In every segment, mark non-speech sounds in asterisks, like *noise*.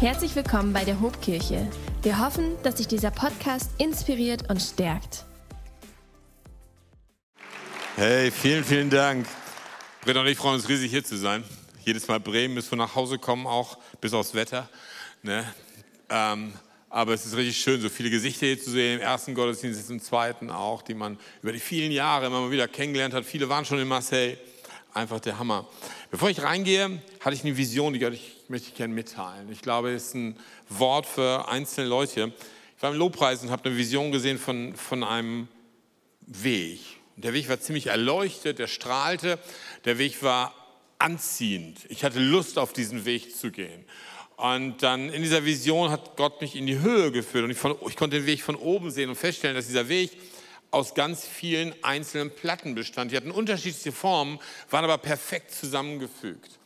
Herzlich willkommen bei der Hobkirche. Wir hoffen, dass sich dieser Podcast inspiriert und stärkt. Hey, vielen, vielen Dank. Britta und ich freuen uns riesig hier zu sein. Jedes Mal Bremen, bis wir nach Hause kommen, auch bis aufs Wetter. Ne? Ähm, aber es ist richtig schön, so viele Gesichter hier zu sehen, im ersten Gottesdienst, im zweiten auch, die man über die vielen Jahre immer mal wieder kennengelernt hat. Viele waren schon in Marseille. Einfach der Hammer. Bevor ich reingehe, hatte ich eine Vision, die ich, möchte ich gerne mitteilen. Ich glaube, es ist ein Wort für einzelne Leute. Ich war im Lobpreis und habe eine Vision gesehen von, von einem Weg. Der Weg war ziemlich erleuchtet, der strahlte. Der Weg war anziehend. Ich hatte Lust, auf diesen Weg zu gehen. Und dann in dieser Vision hat Gott mich in die Höhe geführt und ich, von, ich konnte den Weg von oben sehen und feststellen, dass dieser Weg aus ganz vielen einzelnen Platten bestand. Die hatten unterschiedliche Formen, waren aber perfekt zusammengefügt.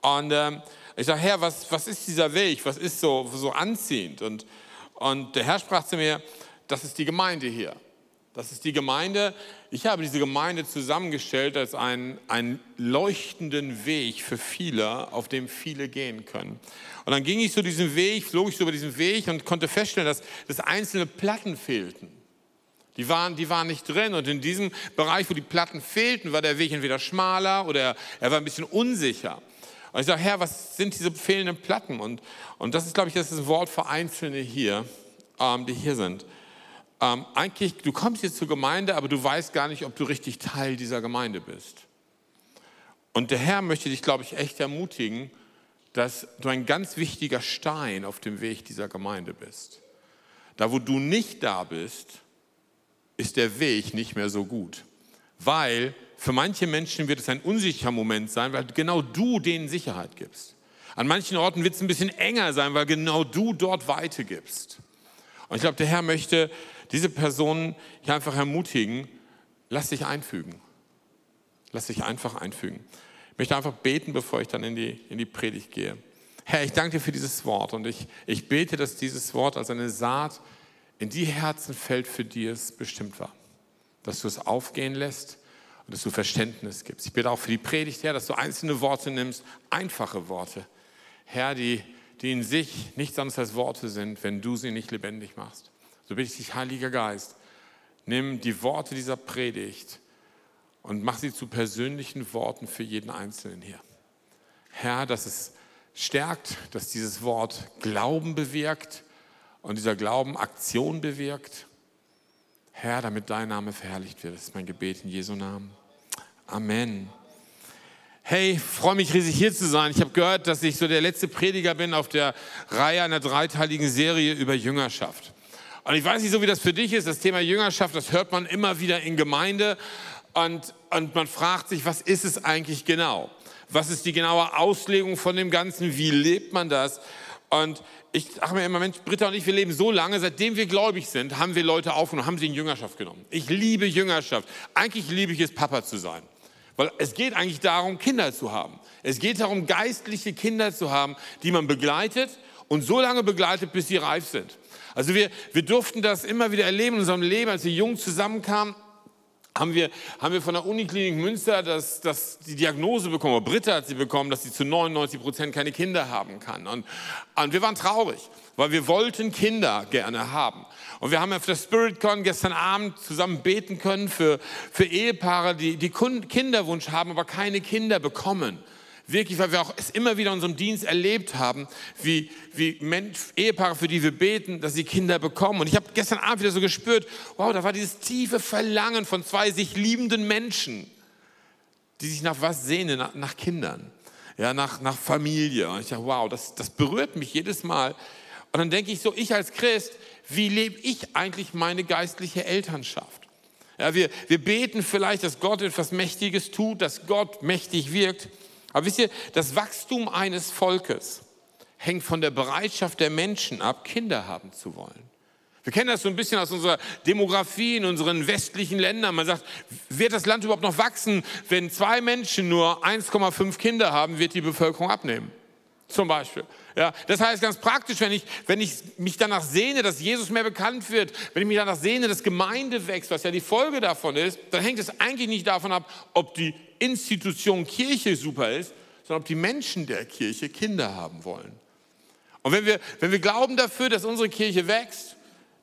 Und äh, ich sage, Herr, was, was ist dieser Weg? Was ist so, so anziehend? Und, und der Herr sprach zu mir, das ist die Gemeinde hier. Das ist die Gemeinde. Ich habe diese Gemeinde zusammengestellt als einen, einen leuchtenden Weg für viele, auf dem viele gehen können. Und dann ging ich so diesen Weg, flog ich so über diesen Weg und konnte feststellen, dass, dass einzelne Platten fehlten. Die waren, die waren nicht drin. Und in diesem Bereich, wo die Platten fehlten, war der Weg entweder schmaler oder er war ein bisschen unsicher. Und ich sage, Herr, was sind diese fehlenden Platten? Und, und das ist, glaube ich, das ist ein Wort für Einzelne hier, ähm, die hier sind. Ähm, eigentlich, du kommst jetzt zur Gemeinde, aber du weißt gar nicht, ob du richtig Teil dieser Gemeinde bist. Und der Herr möchte dich, glaube ich, echt ermutigen, dass du ein ganz wichtiger Stein auf dem Weg dieser Gemeinde bist. Da, wo du nicht da bist, ist der Weg nicht mehr so gut. Weil für manche Menschen wird es ein unsicherer Moment sein, weil genau du denen Sicherheit gibst. An manchen Orten wird es ein bisschen enger sein, weil genau du dort Weite gibst. Und ich glaube, der Herr möchte diese Personen hier einfach ermutigen, lass dich einfügen. Lass dich einfach einfügen. Ich möchte einfach beten, bevor ich dann in die, in die Predigt gehe. Herr, ich danke dir für dieses Wort und ich, ich bete, dass dieses Wort als eine Saat in die Herzen fällt, für die es bestimmt war. Dass du es aufgehen lässt und dass du Verständnis gibst. Ich bitte auch für die Predigt, Herr, dass du einzelne Worte nimmst, einfache Worte, Herr, die, die in sich nichts anderes als Worte sind, wenn du sie nicht lebendig machst. So bitte ich dich, Heiliger Geist, nimm die Worte dieser Predigt und mach sie zu persönlichen Worten für jeden Einzelnen hier. Herr, dass es stärkt, dass dieses Wort Glauben bewirkt, und dieser Glauben Aktion bewirkt. Herr, damit dein Name verherrlicht wird. Das ist mein Gebet in Jesu Namen. Amen. Hey, freue mich riesig hier zu sein. Ich habe gehört, dass ich so der letzte Prediger bin auf der Reihe einer dreiteiligen Serie über Jüngerschaft. Und ich weiß nicht so, wie das für dich ist. Das Thema Jüngerschaft, das hört man immer wieder in Gemeinde. Und, und man fragt sich, was ist es eigentlich genau? Was ist die genaue Auslegung von dem Ganzen? Wie lebt man das? Und ich sage mir immer, Mensch, Britta und ich, wir leben so lange, seitdem wir gläubig sind, haben wir Leute aufgenommen, haben sie in Jüngerschaft genommen. Ich liebe Jüngerschaft. Eigentlich liebe ich es, Papa zu sein. Weil es geht eigentlich darum, Kinder zu haben. Es geht darum, geistliche Kinder zu haben, die man begleitet und so lange begleitet, bis sie reif sind. Also wir, wir durften das immer wieder erleben in unserem Leben, als wir jung zusammenkamen haben wir, haben wir von der Uniklinik Münster das, das, die Diagnose bekommen, oder Britta hat sie bekommen, dass sie zu 99 Prozent keine Kinder haben kann. Und, und wir waren traurig, weil wir wollten Kinder gerne haben. Und wir haben auf der SpiritCon gestern Abend zusammen beten können für, für Ehepaare, die, die Kinderwunsch haben, aber keine Kinder bekommen. Wirklich, weil wir auch es immer wieder in unserem Dienst erlebt haben, wie, wie Mensch, Ehepaare, für die wir beten, dass sie Kinder bekommen. Und ich habe gestern Abend wieder so gespürt, wow, da war dieses tiefe Verlangen von zwei sich liebenden Menschen, die sich nach was sehnen, nach, nach Kindern, ja, nach, nach Familie. Und ich dachte, wow, das, das berührt mich jedes Mal. Und dann denke ich so, ich als Christ, wie lebe ich eigentlich meine geistliche Elternschaft? Ja, wir, wir beten vielleicht, dass Gott etwas Mächtiges tut, dass Gott mächtig wirkt. Aber wisst ihr, das Wachstum eines Volkes hängt von der Bereitschaft der Menschen ab, Kinder haben zu wollen. Wir kennen das so ein bisschen aus unserer Demografie in unseren westlichen Ländern. Man sagt, wird das Land überhaupt noch wachsen? Wenn zwei Menschen nur 1,5 Kinder haben, wird die Bevölkerung abnehmen. Zum Beispiel. Ja, das heißt ganz praktisch, wenn ich, wenn ich mich danach sehne, dass Jesus mehr bekannt wird, wenn ich mich danach sehne, dass Gemeinde wächst, was ja die Folge davon ist, dann hängt es eigentlich nicht davon ab, ob die Institution Kirche super ist, sondern ob die Menschen der Kirche Kinder haben wollen. Und wenn wir, wenn wir glauben dafür, dass unsere Kirche wächst,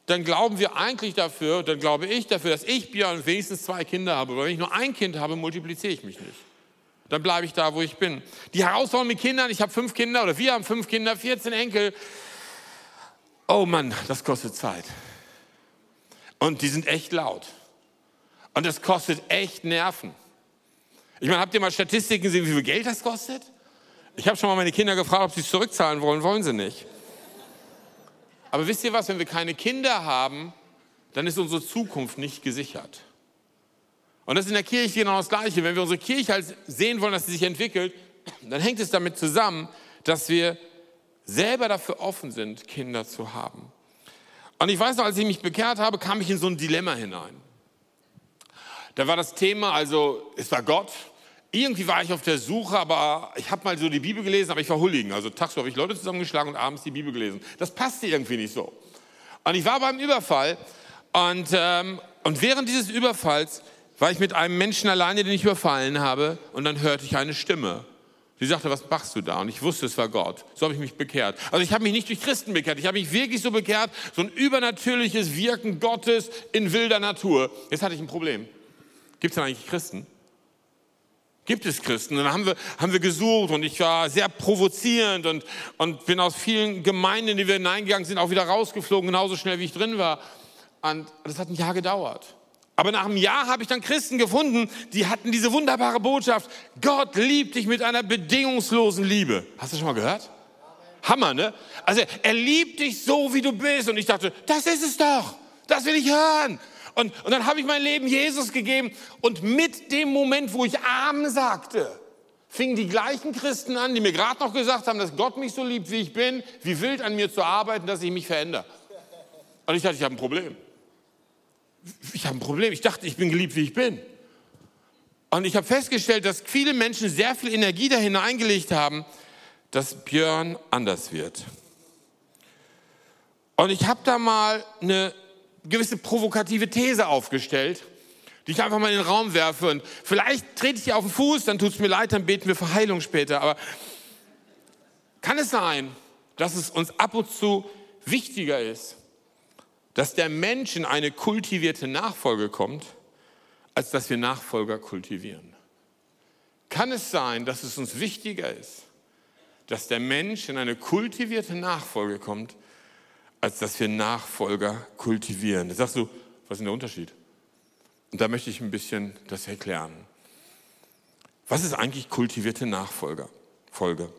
dann glauben wir eigentlich dafür, dann glaube ich dafür, dass ich, Björn, wenigstens zwei Kinder habe. Weil wenn ich nur ein Kind habe, multipliziere ich mich nicht. Dann bleibe ich da, wo ich bin. Die Herausforderung mit Kindern, ich habe fünf Kinder oder wir haben fünf Kinder, 14 Enkel. Oh Mann, das kostet Zeit. Und die sind echt laut. Und das kostet echt Nerven. Ich meine, habt ihr mal Statistiken gesehen, wie viel Geld das kostet? Ich habe schon mal meine Kinder gefragt, ob sie es zurückzahlen wollen. Wollen sie nicht. Aber wisst ihr was, wenn wir keine Kinder haben, dann ist unsere Zukunft nicht gesichert. Und das ist in der Kirche genau das Gleiche. Wenn wir unsere Kirche halt sehen wollen, dass sie sich entwickelt, dann hängt es damit zusammen, dass wir selber dafür offen sind, Kinder zu haben. Und ich weiß noch, als ich mich bekehrt habe, kam ich in so ein Dilemma hinein. Da war das Thema, also es war Gott. Irgendwie war ich auf der Suche, aber ich habe mal so die Bibel gelesen, aber ich war Hulligen. Also tagsüber habe ich Leute zusammengeschlagen und abends die Bibel gelesen. Das passte irgendwie nicht so. Und ich war beim Überfall und, ähm, und während dieses Überfalls war ich mit einem Menschen alleine, den ich überfallen habe und dann hörte ich eine Stimme. Sie sagte, was machst du da? Und ich wusste, es war Gott. So habe ich mich bekehrt. Also ich habe mich nicht durch Christen bekehrt. Ich habe mich wirklich so bekehrt, so ein übernatürliches Wirken Gottes in wilder Natur. Jetzt hatte ich ein Problem. Gibt es denn eigentlich Christen? Gibt es Christen? Und dann haben wir, haben wir gesucht und ich war sehr provozierend und, und bin aus vielen Gemeinden, in die wir hineingegangen sind, auch wieder rausgeflogen, genauso schnell wie ich drin war. Und das hat ein Jahr gedauert. Aber nach einem Jahr habe ich dann Christen gefunden, die hatten diese wunderbare Botschaft, Gott liebt dich mit einer bedingungslosen Liebe. Hast du schon mal gehört? Hammer, ne? Also er liebt dich so, wie du bist. Und ich dachte, das ist es doch. Das will ich hören. Und, und dann habe ich mein Leben Jesus gegeben und mit dem Moment, wo ich Amen sagte, fingen die gleichen Christen an, die mir gerade noch gesagt haben, dass Gott mich so liebt, wie ich bin, wie wild an mir zu arbeiten, dass ich mich verändere. Und ich dachte, ich habe ein Problem. Ich habe ein Problem. Ich dachte, ich bin geliebt, wie ich bin. Und ich habe festgestellt, dass viele Menschen sehr viel Energie da hineingelegt haben, dass Björn anders wird. Und ich habe da mal eine gewisse provokative These aufgestellt, die ich einfach mal in den Raum werfe. Und vielleicht trete ich dir auf den Fuß, dann tut es mir leid, dann beten wir für Heilung später. Aber kann es sein, dass es uns ab und zu wichtiger ist, dass der Mensch in eine kultivierte Nachfolge kommt, als dass wir Nachfolger kultivieren? Kann es sein, dass es uns wichtiger ist, dass der Mensch in eine kultivierte Nachfolge kommt, als dass wir Nachfolger kultivieren. Da sagst du, was ist denn der Unterschied? Und da möchte ich ein bisschen das erklären. Was ist eigentlich kultivierte Nachfolger? Folge.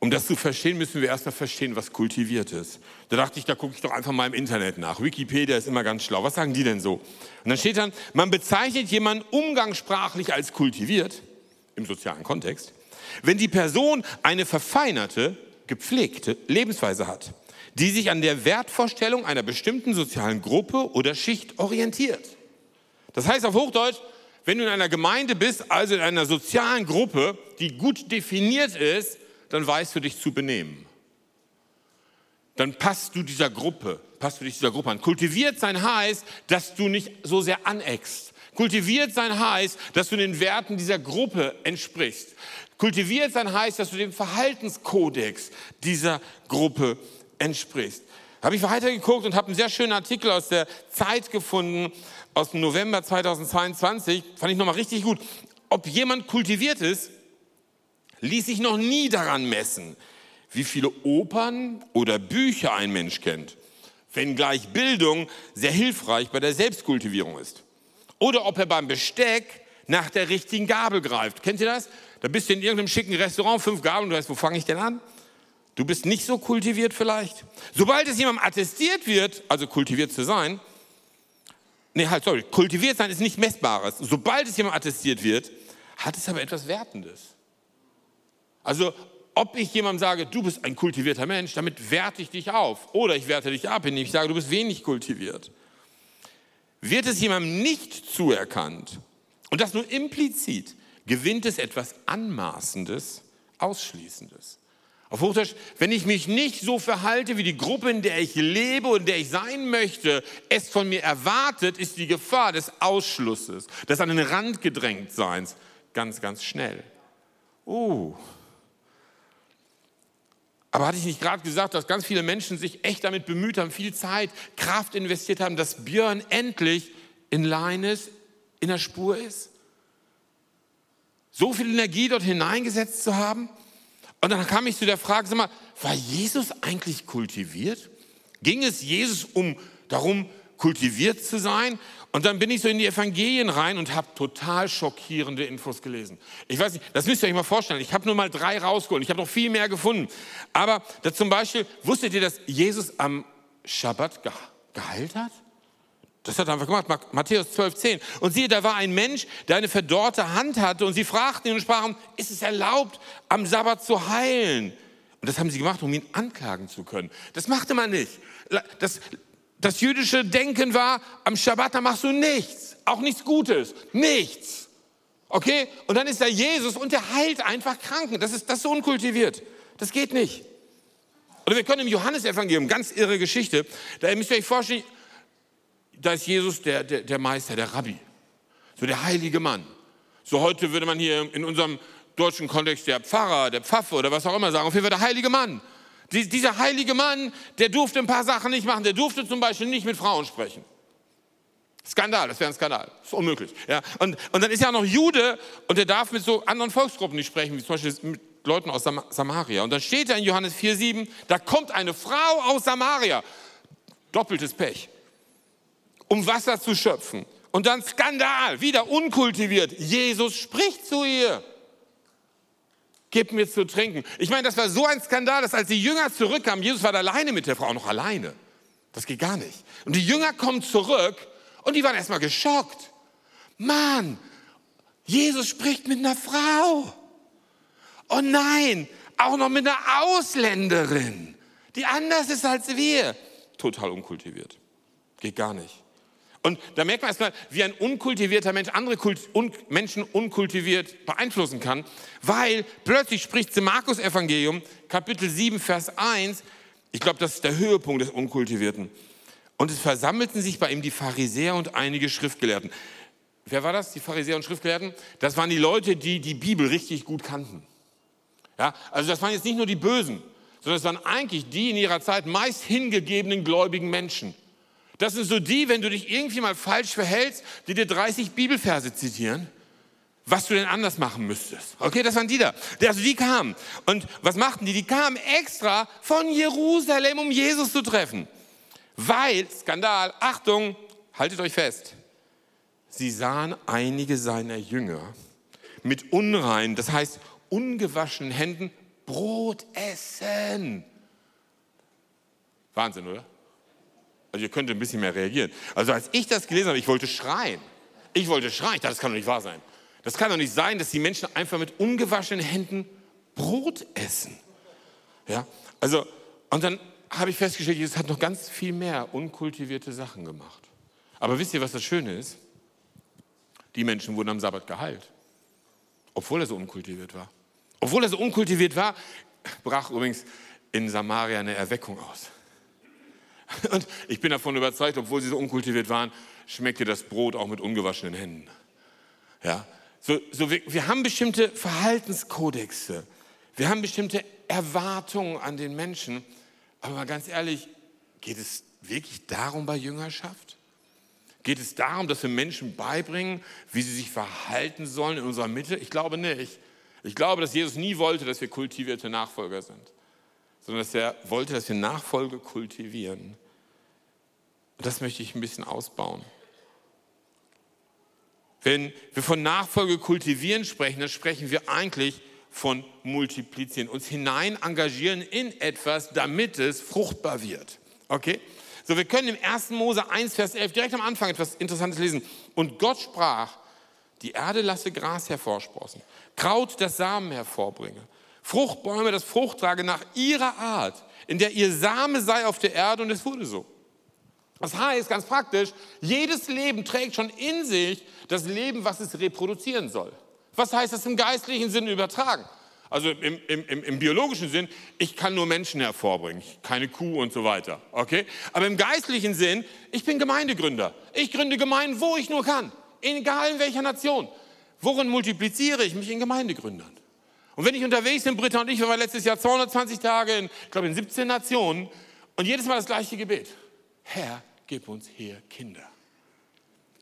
Um das zu verstehen, müssen wir erstmal verstehen, was kultiviert ist. Da dachte ich, da gucke ich doch einfach mal im Internet nach. Wikipedia ist immer ganz schlau. Was sagen die denn so? Und dann steht dann, man bezeichnet jemanden umgangssprachlich als kultiviert, im sozialen Kontext, wenn die Person eine verfeinerte, gepflegte Lebensweise hat, die sich an der Wertvorstellung einer bestimmten sozialen Gruppe oder Schicht orientiert. Das heißt auf Hochdeutsch, wenn du in einer Gemeinde bist, also in einer sozialen Gruppe, die gut definiert ist, dann weißt du dich zu benehmen. Dann passt du dieser Gruppe, passt du dich dieser Gruppe an. Kultiviert sein heißt, dass du nicht so sehr aneckst. Kultiviert sein heißt, dass du den Werten dieser Gruppe entsprichst. Kultiviert sein heißt, dass du dem Verhaltenskodex dieser Gruppe entsprichst. Habe ich weitergeguckt und habe einen sehr schönen Artikel aus der Zeit gefunden, aus dem November 2022. Fand ich nochmal richtig gut. Ob jemand kultiviert ist, ließ sich noch nie daran messen, wie viele Opern oder Bücher ein Mensch kennt, wenngleich Bildung sehr hilfreich bei der Selbstkultivierung ist. Oder ob er beim Besteck nach der richtigen Gabel greift. Kennt ihr das? Da bist du in irgendeinem schicken Restaurant, fünf Gabeln, und du weißt, wo fange ich denn an? Du bist nicht so kultiviert vielleicht. Sobald es jemandem attestiert wird, also kultiviert zu sein, nee, halt, sorry, kultiviert sein ist nicht messbares. Sobald es jemandem attestiert wird, hat es aber etwas Wertendes. Also, ob ich jemandem sage, du bist ein kultivierter Mensch, damit werte ich dich auf. Oder ich werte dich ab, indem ich sage, du bist wenig kultiviert. Wird es jemandem nicht zuerkannt, und das nur implizit, gewinnt es etwas Anmaßendes, Ausschließendes. Auf Hochdeutsch, wenn ich mich nicht so verhalte wie die Gruppe, in der ich lebe und in der ich sein möchte, es von mir erwartet, ist die Gefahr des Ausschlusses, des an den Rand gedrängt Seins ganz, ganz schnell. Uh. Aber hatte ich nicht gerade gesagt, dass ganz viele Menschen sich echt damit bemüht haben, viel Zeit, Kraft investiert haben, dass Björn endlich in Line ist, in der Spur ist? So viel Energie dort hineingesetzt zu haben? Und dann kam ich zu der Frage, sag mal, war Jesus eigentlich kultiviert? Ging es Jesus um darum, kultiviert zu sein? Und dann bin ich so in die Evangelien rein und habe total schockierende Infos gelesen. Ich weiß nicht, das müsst ihr euch mal vorstellen. Ich habe nur mal drei rausgeholt. Ich habe noch viel mehr gefunden. Aber da zum Beispiel, wusstet ihr, dass Jesus am Schabbat geheilt hat? Das hat er einfach gemacht, Matthäus 12, 10. Und siehe, da war ein Mensch, der eine verdorrte Hand hatte und sie fragten ihn und sprachen, ist es erlaubt, am Sabbat zu heilen? Und das haben sie gemacht, um ihn anklagen zu können. Das machte man nicht. Das, das jüdische Denken war, am Schabbat da machst du nichts, auch nichts Gutes, nichts. Okay? Und dann ist da Jesus und der heilt einfach Kranken. Das ist, das ist unkultiviert. Das geht nicht. Oder wir können im Johannesevangelium, ganz irre Geschichte, da müsst ihr euch vorstellen, da ist Jesus der, der, der Meister, der Rabbi, so der heilige Mann. So heute würde man hier in unserem deutschen Kontext der Pfarrer, der Pfaffe oder was auch immer sagen, auf jeden Fall der heilige Mann. Die, dieser heilige Mann, der durfte ein paar Sachen nicht machen. Der durfte zum Beispiel nicht mit Frauen sprechen. Skandal, das wäre ein Skandal. Das ist unmöglich. Ja? Und, und dann ist er auch noch Jude und der darf mit so anderen Volksgruppen nicht sprechen, wie zum Beispiel mit Leuten aus Sam Samaria. Und dann steht da in Johannes 4,7, da kommt eine Frau aus Samaria. Doppeltes Pech. Um Wasser zu schöpfen. Und dann Skandal, wieder unkultiviert. Jesus spricht zu ihr gib mir zu trinken. Ich meine, das war so ein Skandal, dass als die Jünger zurückkamen, Jesus war alleine mit der Frau, noch alleine. Das geht gar nicht. Und die Jünger kommen zurück und die waren erstmal geschockt. Mann, Jesus spricht mit einer Frau. Oh nein, auch noch mit einer Ausländerin, die anders ist als wir. Total unkultiviert. Geht gar nicht. Und da merkt man erstmal, wie ein unkultivierter Mensch andere Kult, un, Menschen unkultiviert beeinflussen kann, weil plötzlich spricht im Markus Evangelium, Kapitel 7, Vers 1, ich glaube, das ist der Höhepunkt des Unkultivierten. Und es versammelten sich bei ihm die Pharisäer und einige Schriftgelehrten. Wer war das, die Pharisäer und Schriftgelehrten? Das waren die Leute, die die Bibel richtig gut kannten. Ja, also das waren jetzt nicht nur die Bösen, sondern es waren eigentlich die in ihrer Zeit meist hingegebenen gläubigen Menschen. Das sind so die, wenn du dich irgendwie mal falsch verhältst, die dir 30 Bibelverse zitieren, was du denn anders machen müsstest. Okay, das waren die da. Also die kamen. Und was machten die? Die kamen extra von Jerusalem, um Jesus zu treffen. Weil, Skandal, Achtung, haltet euch fest, sie sahen einige seiner Jünger mit unreinen, das heißt ungewaschenen Händen Brot essen. Wahnsinn, oder? Also ihr könnt ein bisschen mehr reagieren. Also als ich das gelesen habe, ich wollte schreien. Ich wollte schreien. Ich dachte, das kann doch nicht wahr sein. Das kann doch nicht sein, dass die Menschen einfach mit ungewaschenen Händen Brot essen. Ja, also, und dann habe ich festgestellt, Jesus hat noch ganz viel mehr unkultivierte Sachen gemacht. Aber wisst ihr, was das Schöne ist? Die Menschen wurden am Sabbat geheilt, obwohl er so unkultiviert war. Obwohl er so unkultiviert war, brach übrigens in Samaria eine Erweckung aus. *laughs* Und ich bin davon überzeugt, obwohl sie so unkultiviert waren, schmeckte das Brot auch mit ungewaschenen Händen. Ja? So, so wir, wir haben bestimmte Verhaltenskodexe, wir haben bestimmte Erwartungen an den Menschen, aber mal ganz ehrlich, geht es wirklich darum bei Jüngerschaft? Geht es darum, dass wir Menschen beibringen, wie sie sich verhalten sollen in unserer Mitte? Ich glaube nicht. Ich glaube, dass Jesus nie wollte, dass wir kultivierte Nachfolger sind sondern dass er wollte, dass wir Nachfolge kultivieren. Und das möchte ich ein bisschen ausbauen. Wenn wir von Nachfolge kultivieren sprechen, dann sprechen wir eigentlich von multiplizieren, uns hinein engagieren in etwas, damit es fruchtbar wird. Okay? So, wir können im 1. Mose 1, Vers 11 direkt am Anfang etwas Interessantes lesen. Und Gott sprach, die Erde lasse Gras hervorsprossen, Kraut das Samen hervorbringe Fruchtbäume das Frucht tragen nach ihrer Art, in der ihr Same sei auf der Erde und es wurde so. Das heißt ganz praktisch, jedes Leben trägt schon in sich das Leben, was es reproduzieren soll. Was heißt das im geistlichen Sinn übertragen? Also im, im, im, im, biologischen Sinn, ich kann nur Menschen hervorbringen, keine Kuh und so weiter. Okay? Aber im geistlichen Sinn, ich bin Gemeindegründer. Ich gründe Gemeinden, wo ich nur kann, egal in welcher Nation. Worin multipliziere ich mich in Gemeindegründern? Und wenn ich unterwegs bin, Britta und ich, wir waren letztes Jahr 220 Tage in, ich glaube, in 17 Nationen und jedes Mal das gleiche Gebet. Herr, gib uns hier Kinder.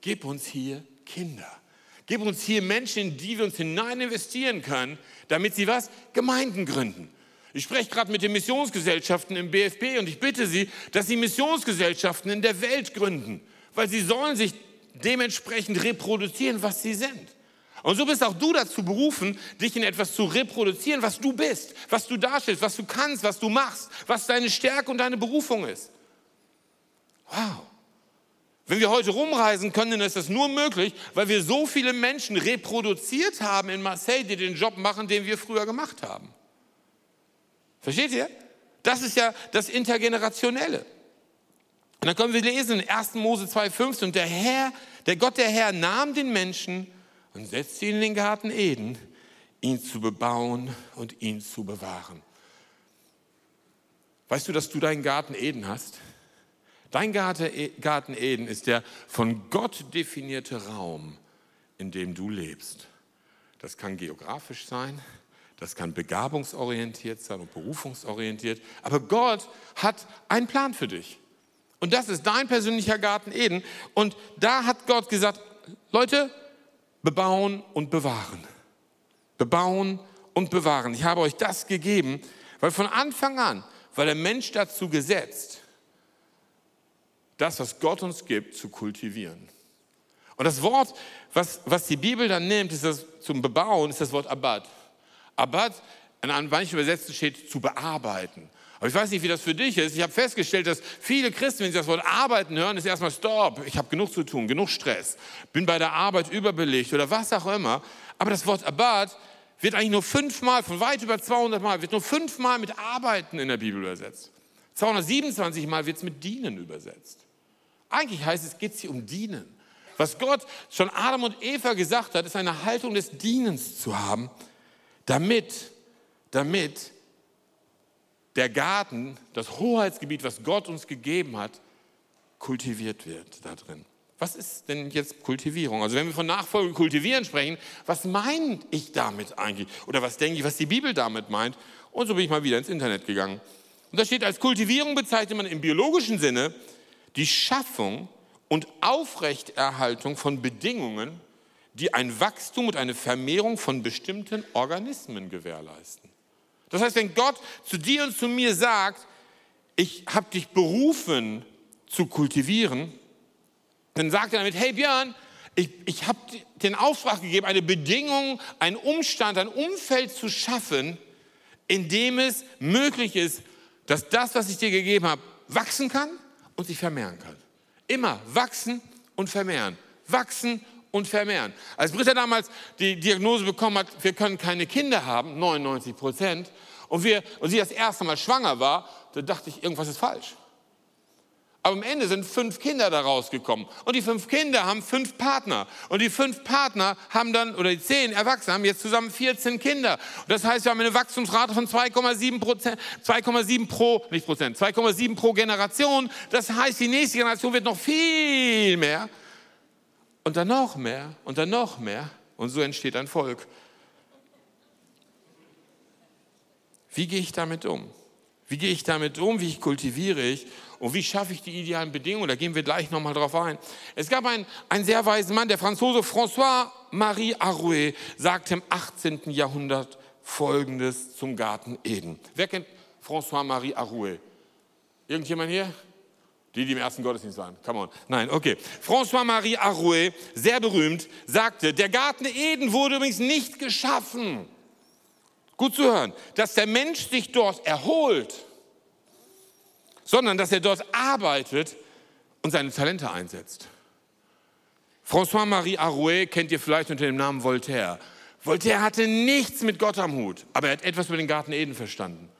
Gib uns hier Kinder. Gib uns hier Menschen, in die wir uns hinein investieren können, damit sie was? Gemeinden gründen. Ich spreche gerade mit den Missionsgesellschaften im BFP und ich bitte Sie, dass Sie Missionsgesellschaften in der Welt gründen, weil sie sollen sich dementsprechend reproduzieren, was sie sind. Und so bist auch du dazu berufen, dich in etwas zu reproduzieren, was du bist, was du darstellst, was du kannst, was du machst, was deine Stärke und deine Berufung ist. Wow. Wenn wir heute rumreisen können, dann ist das nur möglich, weil wir so viele Menschen reproduziert haben in Marseille, die den Job machen, den wir früher gemacht haben. Versteht ihr? Das ist ja das Intergenerationelle. Und dann können wir lesen in 1. Mose 2,15 und der Herr, der Gott der Herr nahm den Menschen und setzte ihn in den Garten Eden, ihn zu bebauen und ihn zu bewahren. Weißt du, dass du deinen Garten Eden hast? Dein Garten Eden ist der von Gott definierte Raum, in dem du lebst. Das kann geografisch sein, das kann begabungsorientiert sein und berufungsorientiert. Aber Gott hat einen Plan für dich. Und das ist dein persönlicher Garten Eden. Und da hat Gott gesagt, Leute, bebauen und bewahren. Bebauen und bewahren. Ich habe euch das gegeben, weil von Anfang an war der Mensch dazu gesetzt, das, was Gott uns gibt, zu kultivieren. Und das Wort, was, was die Bibel dann nimmt, ist das zum Bebauen, ist das Wort Abad. Abad, an manchen Übersetzungen steht zu bearbeiten. Aber ich weiß nicht, wie das für dich ist. Ich habe festgestellt, dass viele Christen, wenn sie das Wort arbeiten hören, ist erstmal Stop. Ich habe genug zu tun, genug Stress, bin bei der Arbeit überbelegt oder was auch immer. Aber das Wort Abad wird eigentlich nur fünfmal, von weit über 200 Mal, wird nur fünfmal mit Arbeiten in der Bibel übersetzt. 227 Mal wird es mit Dienen übersetzt. Eigentlich heißt es, geht hier um Dienen. Was Gott schon Adam und Eva gesagt hat, ist eine Haltung des Dienens zu haben damit, damit der Garten, das Hoheitsgebiet, was Gott uns gegeben hat, kultiviert wird da drin. Was ist denn jetzt Kultivierung? Also wenn wir von Nachfolge kultivieren sprechen, was meine ich damit eigentlich? Oder was denke ich, was die Bibel damit meint? Und so bin ich mal wieder ins Internet gegangen. Und da steht, als Kultivierung bezeichnet man im biologischen Sinne die Schaffung und Aufrechterhaltung von Bedingungen, die ein Wachstum und eine Vermehrung von bestimmten Organismen gewährleisten. Das heißt, wenn Gott zu dir und zu mir sagt, ich habe dich berufen zu kultivieren, dann sagt er damit, hey Björn, ich, ich habe den Auftrag gegeben, eine Bedingung, einen Umstand, ein Umfeld zu schaffen, in dem es möglich ist, dass das, was ich dir gegeben habe, wachsen kann und sich vermehren kann. Immer wachsen und vermehren. Wachsen und vermehren. Als Britta damals die Diagnose bekommen hat, wir können keine Kinder haben, 99 Prozent, und, wir, und sie das erste Mal schwanger war, da dachte ich, irgendwas ist falsch. Aber am Ende sind fünf Kinder da rausgekommen. Und die fünf Kinder haben fünf Partner. Und die fünf Partner haben dann, oder die zehn Erwachsene haben jetzt zusammen 14 Kinder. Und das heißt, wir haben eine Wachstumsrate von 2,7 Prozent, 2,7 pro, nicht Prozent, 2,7 pro Generation. Das heißt, die nächste Generation wird noch viel mehr und dann noch mehr und dann noch mehr. Und so entsteht ein Volk. Wie gehe ich damit um? Wie gehe ich damit um? Wie kultiviere ich? Und wie schaffe ich die idealen Bedingungen? Da gehen wir gleich nochmal drauf ein. Es gab einen, einen sehr weisen Mann, der Franzose François-Marie Arouet, sagte im 18. Jahrhundert Folgendes zum Garten Eden. Wer kennt François-Marie Arouet? Irgendjemand hier? Die, die im ersten Gottesdienst waren. Come on. Nein, okay. François-Marie Arouet, sehr berühmt, sagte, der Garten Eden wurde übrigens nicht geschaffen. Gut zu hören, dass der Mensch sich dort erholt, sondern dass er dort arbeitet und seine Talente einsetzt. François-Marie Arouet kennt ihr vielleicht unter dem Namen Voltaire. Voltaire hatte nichts mit Gott am Hut, aber er hat etwas über den Garten Eden verstanden.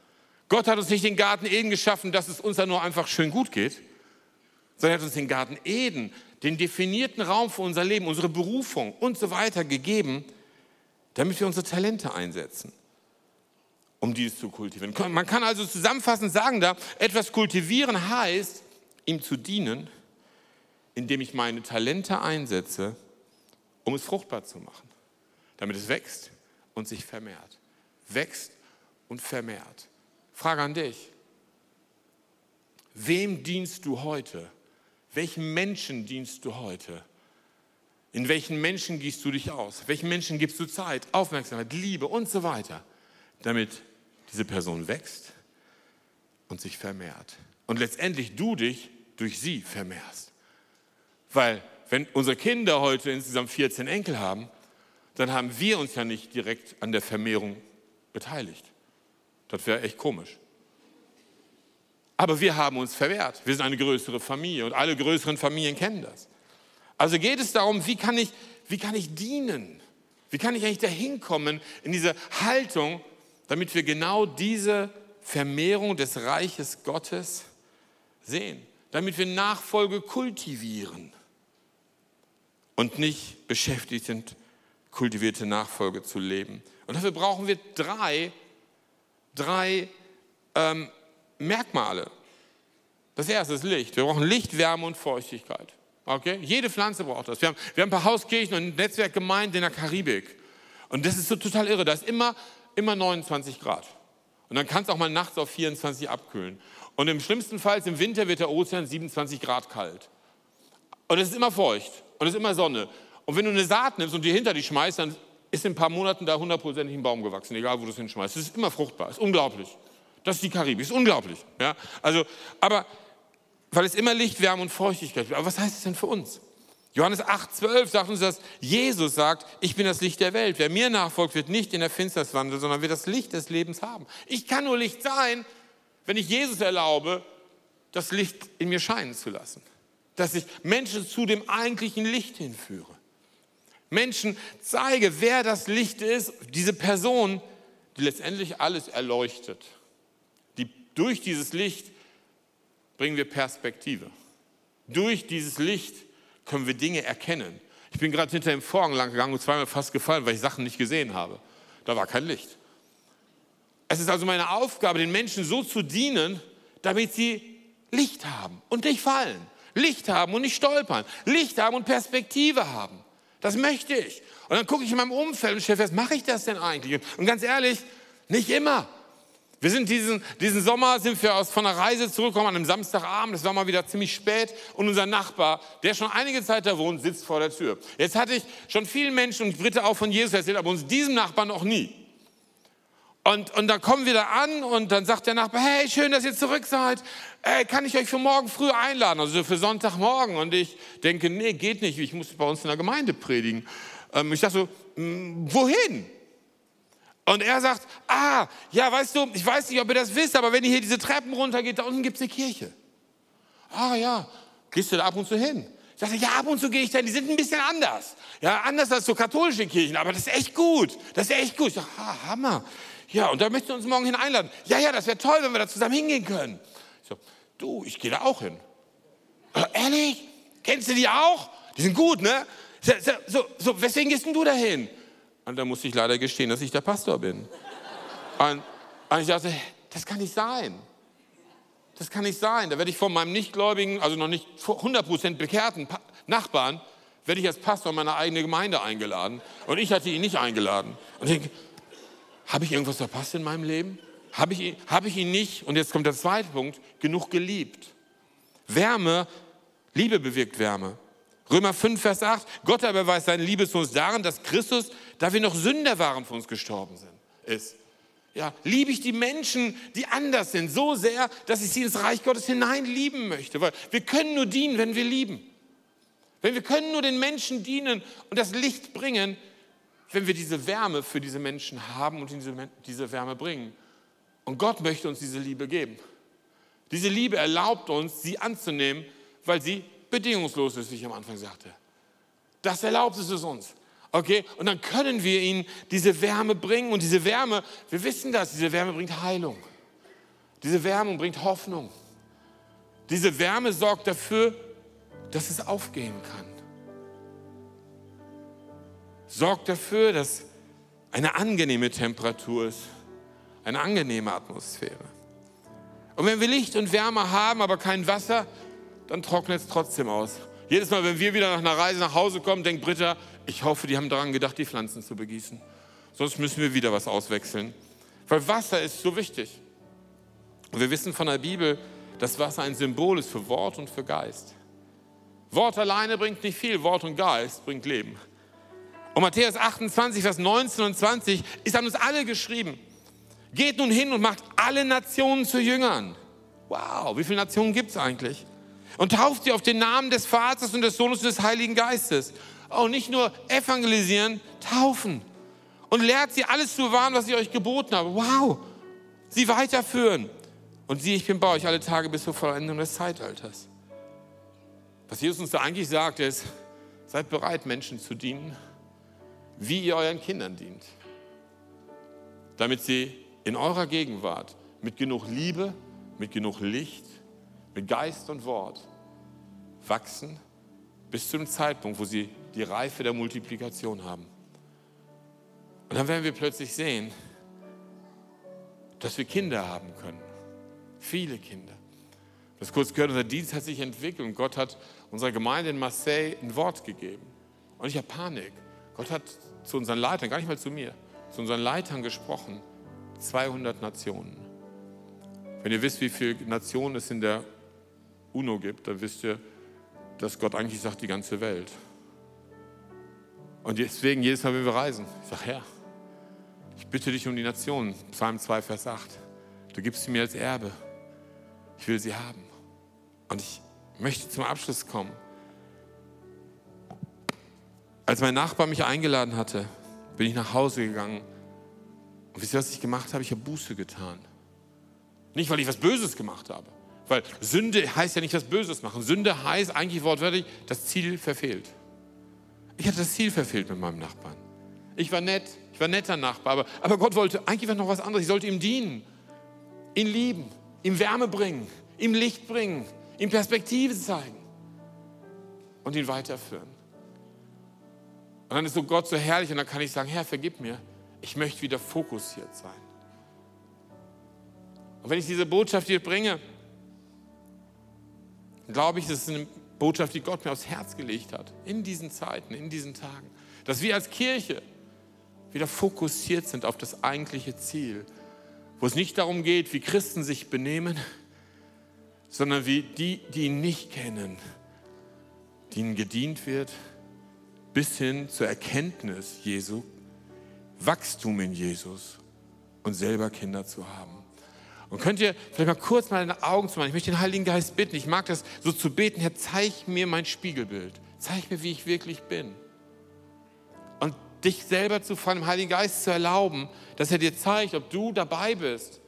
Gott hat uns nicht den Garten Eden geschaffen, dass es uns da nur einfach schön gut geht, sondern er hat uns den Garten Eden, den definierten Raum für unser Leben, unsere Berufung und so weiter gegeben, damit wir unsere Talente einsetzen, um dies zu kultivieren. Man kann also zusammenfassend sagen, da etwas kultivieren heißt, ihm zu dienen, indem ich meine Talente einsetze, um es fruchtbar zu machen, damit es wächst und sich vermehrt. wächst und vermehrt. Frage an dich. Wem dienst du heute? Welchen Menschen dienst du heute? In welchen Menschen gießt du dich aus? Welchen Menschen gibst du Zeit, Aufmerksamkeit, Liebe und so weiter, damit diese Person wächst und sich vermehrt? Und letztendlich du dich durch sie vermehrst. Weil wenn unsere Kinder heute insgesamt 14 Enkel haben, dann haben wir uns ja nicht direkt an der Vermehrung beteiligt. Das wäre echt komisch. Aber wir haben uns verwehrt. Wir sind eine größere Familie und alle größeren Familien kennen das. Also geht es darum, wie kann ich, wie kann ich dienen? Wie kann ich eigentlich dahin kommen in diese Haltung, damit wir genau diese Vermehrung des Reiches Gottes sehen? Damit wir Nachfolge kultivieren und nicht beschäftigt sind, kultivierte Nachfolge zu leben. Und dafür brauchen wir drei, drei ähm, Merkmale. Das erste ist Licht. Wir brauchen Licht, Wärme und Feuchtigkeit. Okay? Jede Pflanze braucht das. Wir haben, wir haben ein paar Hauskirchen und ein Netzwerkgemeinden in der Karibik. Und das ist so total irre. Da ist immer, immer 29 Grad. Und dann kann es auch mal nachts auf 24 abkühlen. Und im schlimmsten Fall im Winter wird der Ozean 27 Grad kalt. Und es ist immer feucht und es ist immer Sonne. Und wenn du eine Saat nimmst und die hinter dich schmeißt, dann ist in ein paar Monaten da hundertprozentig ein Baum gewachsen, egal wo du es hinschmeißt. Es ist immer fruchtbar, es ist unglaublich. Das ist die Karibik, ist unglaublich. Ja? Also, aber weil es immer Licht, Wärme und Feuchtigkeit gibt. Aber was heißt es denn für uns? Johannes 8,12 sagt uns, dass Jesus sagt, ich bin das Licht der Welt. Wer mir nachfolgt, wird nicht in der Finsternis wandeln, sondern wird das Licht des Lebens haben. Ich kann nur Licht sein, wenn ich Jesus erlaube, das Licht in mir scheinen zu lassen. Dass ich Menschen zu dem eigentlichen Licht hinführe. Menschen zeige, wer das Licht ist, diese Person, die letztendlich alles erleuchtet. Durch dieses Licht bringen wir Perspektive. Durch dieses Licht können wir Dinge erkennen. Ich bin gerade hinter dem Vorhang lang gegangen und zweimal fast gefallen, weil ich Sachen nicht gesehen habe. Da war kein Licht. Es ist also meine Aufgabe, den Menschen so zu dienen, damit sie Licht haben und nicht fallen. Licht haben und nicht stolpern. Licht haben und Perspektive haben. Das möchte ich. Und dann gucke ich in meinem Umfeld und stelle fest, mache ich das denn eigentlich? Und ganz ehrlich, nicht immer. Wir sind diesen, diesen Sommer sind wir aus, von einer Reise zurückgekommen an einem Samstagabend. Es war mal wieder ziemlich spät und unser Nachbar, der schon einige Zeit da wohnt, sitzt vor der Tür. Jetzt hatte ich schon vielen Menschen und Britte auch von Jesus erzählt, aber uns diesem Nachbarn noch nie. Und, und dann kommen wir da an und dann sagt der Nachbar, hey, schön, dass ihr zurück seid. Hey, kann ich euch für morgen früh einladen, also für Sonntagmorgen? Und ich denke, nee, geht nicht, ich muss bei uns in der Gemeinde predigen. Ähm, ich sage so, hm, wohin? Und er sagt, ah, ja, weißt du, ich weiß nicht, ob ihr das wisst, aber wenn ihr hier diese Treppen runtergeht, da unten gibt es eine Kirche. Ah ja, gehst du da ab und zu hin? Ich sagte, ja, ab und zu gehe ich da, die sind ein bisschen anders. Ja, anders als so katholische Kirchen, aber das ist echt gut. Das ist echt gut. Ich sage, ah, Hammer. Ja, und da möchten wir uns morgen hin einladen. Ja, ja, das wäre toll, wenn wir da zusammen hingehen können. Ich so, du, ich gehe da auch hin. Äh, ehrlich? Kennst du die auch? Die sind gut, ne? So, so, so, weswegen gehst denn du da hin? Und da musste ich leider gestehen, dass ich der Pastor bin. Und, und ich dachte, das kann nicht sein. Das kann nicht sein. Da werde ich von meinem nichtgläubigen, also noch nicht 100% bekehrten Nachbarn, werde ich als Pastor in meine eigene Gemeinde eingeladen. Und ich hatte ihn nicht eingeladen. Und ich denke, habe ich irgendwas verpasst in meinem Leben? Habe ich, ihn, ich ihn nicht, und jetzt kommt der zweite Punkt, genug geliebt? Wärme, Liebe bewirkt Wärme. Römer 5, Vers 8, Gott aber weiß seine Liebe zu uns darin, dass Christus, da wir noch Sünder waren, für uns gestorben sind, ist. Ja, liebe ich die Menschen, die anders sind, so sehr, dass ich sie ins Reich Gottes hinein lieben möchte. Weil wir können nur dienen, wenn wir lieben. Wenn wir können nur den Menschen dienen und das Licht bringen, wenn wir diese Wärme für diese Menschen haben und diese, diese Wärme bringen. Und Gott möchte uns diese Liebe geben. Diese Liebe erlaubt uns, sie anzunehmen, weil sie bedingungslos ist, wie ich am Anfang sagte. Das erlaubt es uns. Okay? Und dann können wir ihnen diese Wärme bringen. Und diese Wärme, wir wissen das, diese Wärme bringt Heilung. Diese Wärme bringt Hoffnung. Diese Wärme sorgt dafür, dass es aufgehen kann. Sorgt dafür, dass eine angenehme Temperatur ist, eine angenehme Atmosphäre. Und wenn wir Licht und Wärme haben, aber kein Wasser, dann trocknet es trotzdem aus. Jedes Mal, wenn wir wieder nach einer Reise nach Hause kommen, denkt Britta, ich hoffe, die haben daran gedacht, die Pflanzen zu begießen. Sonst müssen wir wieder was auswechseln. Weil Wasser ist so wichtig. Und wir wissen von der Bibel, dass Wasser ein Symbol ist für Wort und für Geist. Wort alleine bringt nicht viel, Wort und Geist bringt Leben. Und Matthäus 28, Vers 19 und 20 ist an uns alle geschrieben. Geht nun hin und macht alle Nationen zu Jüngern. Wow, wie viele Nationen gibt es eigentlich? Und tauft sie auf den Namen des Vaters und des Sohnes und des Heiligen Geistes. Auch nicht nur evangelisieren, taufen. Und lehrt sie alles zu bewahren, was ich euch geboten habe. Wow, sie weiterführen. Und siehe, ich bin bei euch alle Tage bis zur Vollendung des Zeitalters. Was Jesus uns da eigentlich sagt, ist, seid bereit, Menschen zu dienen, wie ihr euren Kindern dient. Damit sie in eurer Gegenwart mit genug Liebe, mit genug Licht, mit Geist und Wort wachsen bis zu dem Zeitpunkt, wo sie die Reife der Multiplikation haben. Und dann werden wir plötzlich sehen, dass wir Kinder haben können. Viele Kinder. Das kurz gehört, unser Dienst hat sich entwickelt und Gott hat unserer Gemeinde in Marseille ein Wort gegeben. Und ich habe Panik. Gott hat zu unseren Leitern, gar nicht mal zu mir, zu unseren Leitern gesprochen. 200 Nationen. Wenn ihr wisst, wie viele Nationen es in der UNO gibt, dann wisst ihr, dass Gott eigentlich sagt, die ganze Welt. Und deswegen jedes Mal, wenn wir reisen, ich sage, Herr, ich bitte dich um die Nationen, Psalm 2, Vers 8. Du gibst sie mir als Erbe. Ich will sie haben. Und ich möchte zum Abschluss kommen. Als mein Nachbar mich eingeladen hatte, bin ich nach Hause gegangen. Und wisst ihr, was ich gemacht habe? Ich habe Buße getan. Nicht, weil ich was Böses gemacht habe. Weil Sünde heißt ja nicht was Böses machen. Sünde heißt eigentlich wortwörtlich, das Ziel verfehlt. Ich hatte das Ziel verfehlt mit meinem Nachbarn. Ich war nett, ich war netter Nachbar, aber, aber Gott wollte eigentlich noch was anderes. Ich sollte ihm dienen, ihn lieben, ihm Wärme bringen, ihm Licht bringen, ihm Perspektive zeigen und ihn weiterführen. Und dann ist so Gott so herrlich und dann kann ich sagen, Herr, vergib mir, ich möchte wieder fokussiert sein. Und wenn ich diese Botschaft dir bringe, glaube ich, das ist eine Botschaft, die Gott mir aufs Herz gelegt hat, in diesen Zeiten, in diesen Tagen. Dass wir als Kirche wieder fokussiert sind auf das eigentliche Ziel, wo es nicht darum geht, wie Christen sich benehmen, sondern wie die, die ihn nicht kennen, denen gedient wird, bis hin zur Erkenntnis Jesu, Wachstum in Jesus und selber Kinder zu haben. Und könnt ihr vielleicht mal kurz mal deine Augen zu machen? Ich möchte den Heiligen Geist bitten. Ich mag das so zu beten. Herr, zeig mir mein Spiegelbild. Zeig mir, wie ich wirklich bin. Und dich selber zu von dem Heiligen Geist zu erlauben, dass er dir zeigt, ob du dabei bist,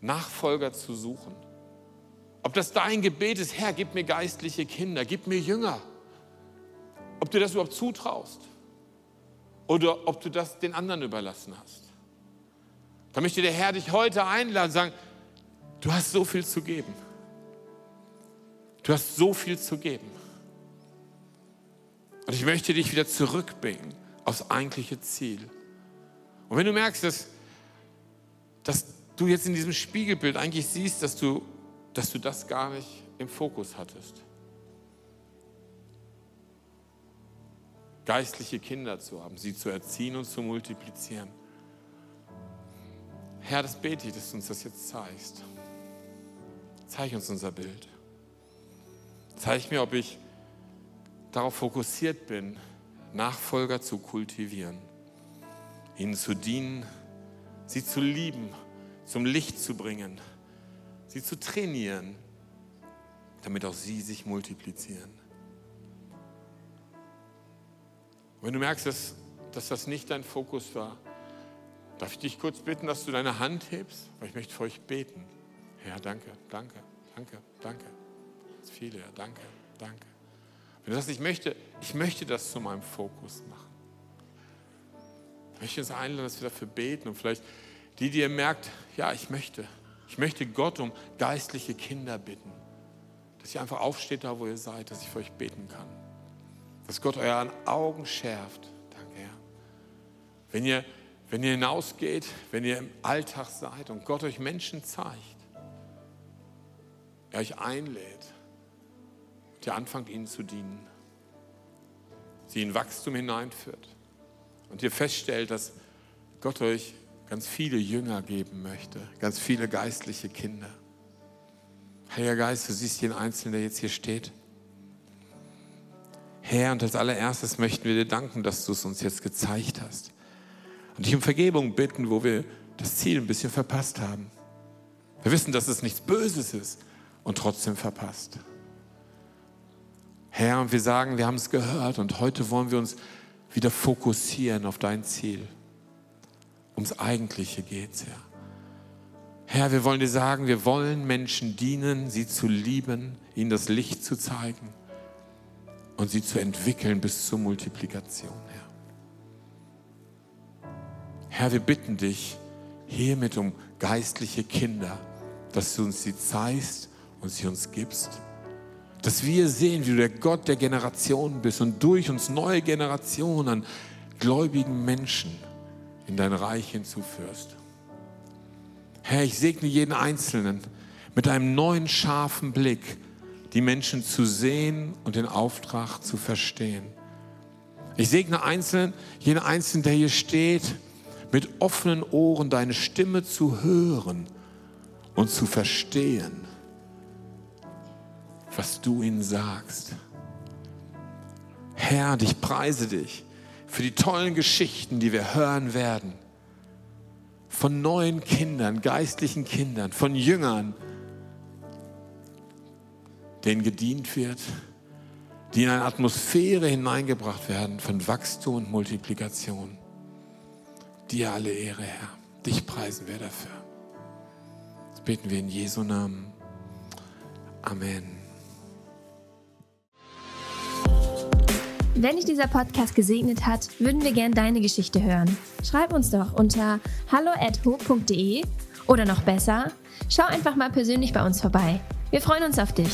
Nachfolger zu suchen. Ob das dein Gebet ist, Herr, gib mir geistliche Kinder, gib mir Jünger. Ob du das überhaupt zutraust. Oder ob du das den anderen überlassen hast. Da möchte der Herr dich heute einladen und sagen, du hast so viel zu geben. Du hast so viel zu geben. Und ich möchte dich wieder zurückbringen aufs eigentliche Ziel. Und wenn du merkst, dass, dass du jetzt in diesem Spiegelbild eigentlich siehst, dass du, dass du das gar nicht im Fokus hattest, geistliche Kinder zu haben, sie zu erziehen und zu multiplizieren, Herr, das bete ich, dass du uns das jetzt zeigst. Zeig uns unser Bild. Zeig mir, ob ich darauf fokussiert bin, Nachfolger zu kultivieren, ihnen zu dienen, sie zu lieben, zum Licht zu bringen, sie zu trainieren, damit auch sie sich multiplizieren. wenn du merkst, dass, dass das nicht dein Fokus war, Darf ich dich kurz bitten, dass du deine Hand hebst? Weil ich möchte für euch beten. Ja, danke, danke, danke, danke. Das viele, ja, danke, danke. Wenn du sagst, ich möchte, ich möchte das zu meinem Fokus machen. Ich möchte uns einladen, dass wir dafür beten und vielleicht die, die ihr merkt, ja, ich möchte, ich möchte Gott um geistliche Kinder bitten. Dass ihr einfach aufsteht da, wo ihr seid, dass ich für euch beten kann. Dass Gott euren Augen schärft. Danke, Herr. Wenn ihr wenn ihr hinausgeht, wenn ihr im Alltag seid und Gott euch Menschen zeigt, er euch einlädt und ihr anfangt ihnen zu dienen, sie in Wachstum hineinführt und ihr feststellt, dass Gott euch ganz viele Jünger geben möchte, ganz viele geistliche Kinder. Heiliger Geist, du siehst jeden Einzelnen, der jetzt hier steht. Herr, und als allererstes möchten wir dir danken, dass du es uns jetzt gezeigt hast. Und dich um Vergebung bitten, wo wir das Ziel ein bisschen verpasst haben. Wir wissen, dass es nichts Böses ist und trotzdem verpasst. Herr, wir sagen, wir haben es gehört und heute wollen wir uns wieder fokussieren auf dein Ziel. Ums Eigentliche geht es, Herr. Herr, wir wollen dir sagen, wir wollen Menschen dienen, sie zu lieben, ihnen das Licht zu zeigen und sie zu entwickeln bis zur Multiplikation. Herr, wir bitten dich hiermit um geistliche Kinder, dass du uns sie zeigst und sie uns gibst. Dass wir sehen, wie du der Gott der Generationen bist und durch uns neue Generationen an gläubigen Menschen in dein Reich hinzuführst. Herr, ich segne jeden Einzelnen mit einem neuen scharfen Blick, die Menschen zu sehen und den Auftrag zu verstehen. Ich segne Einzelnen, jeden Einzelnen, der hier steht, mit offenen Ohren deine Stimme zu hören und zu verstehen, was du ihnen sagst. Herr, ich preise dich für die tollen Geschichten, die wir hören werden von neuen Kindern, geistlichen Kindern, von Jüngern, denen gedient wird, die in eine Atmosphäre hineingebracht werden von Wachstum und Multiplikation. Dir alle Ehre, Herr. Dich preisen wir dafür. Das beten wir in Jesu Namen. Amen. Wenn dich dieser Podcast gesegnet hat, würden wir gerne deine Geschichte hören. Schreib uns doch unter hallo@ho.de oder noch besser, schau einfach mal persönlich bei uns vorbei. Wir freuen uns auf dich.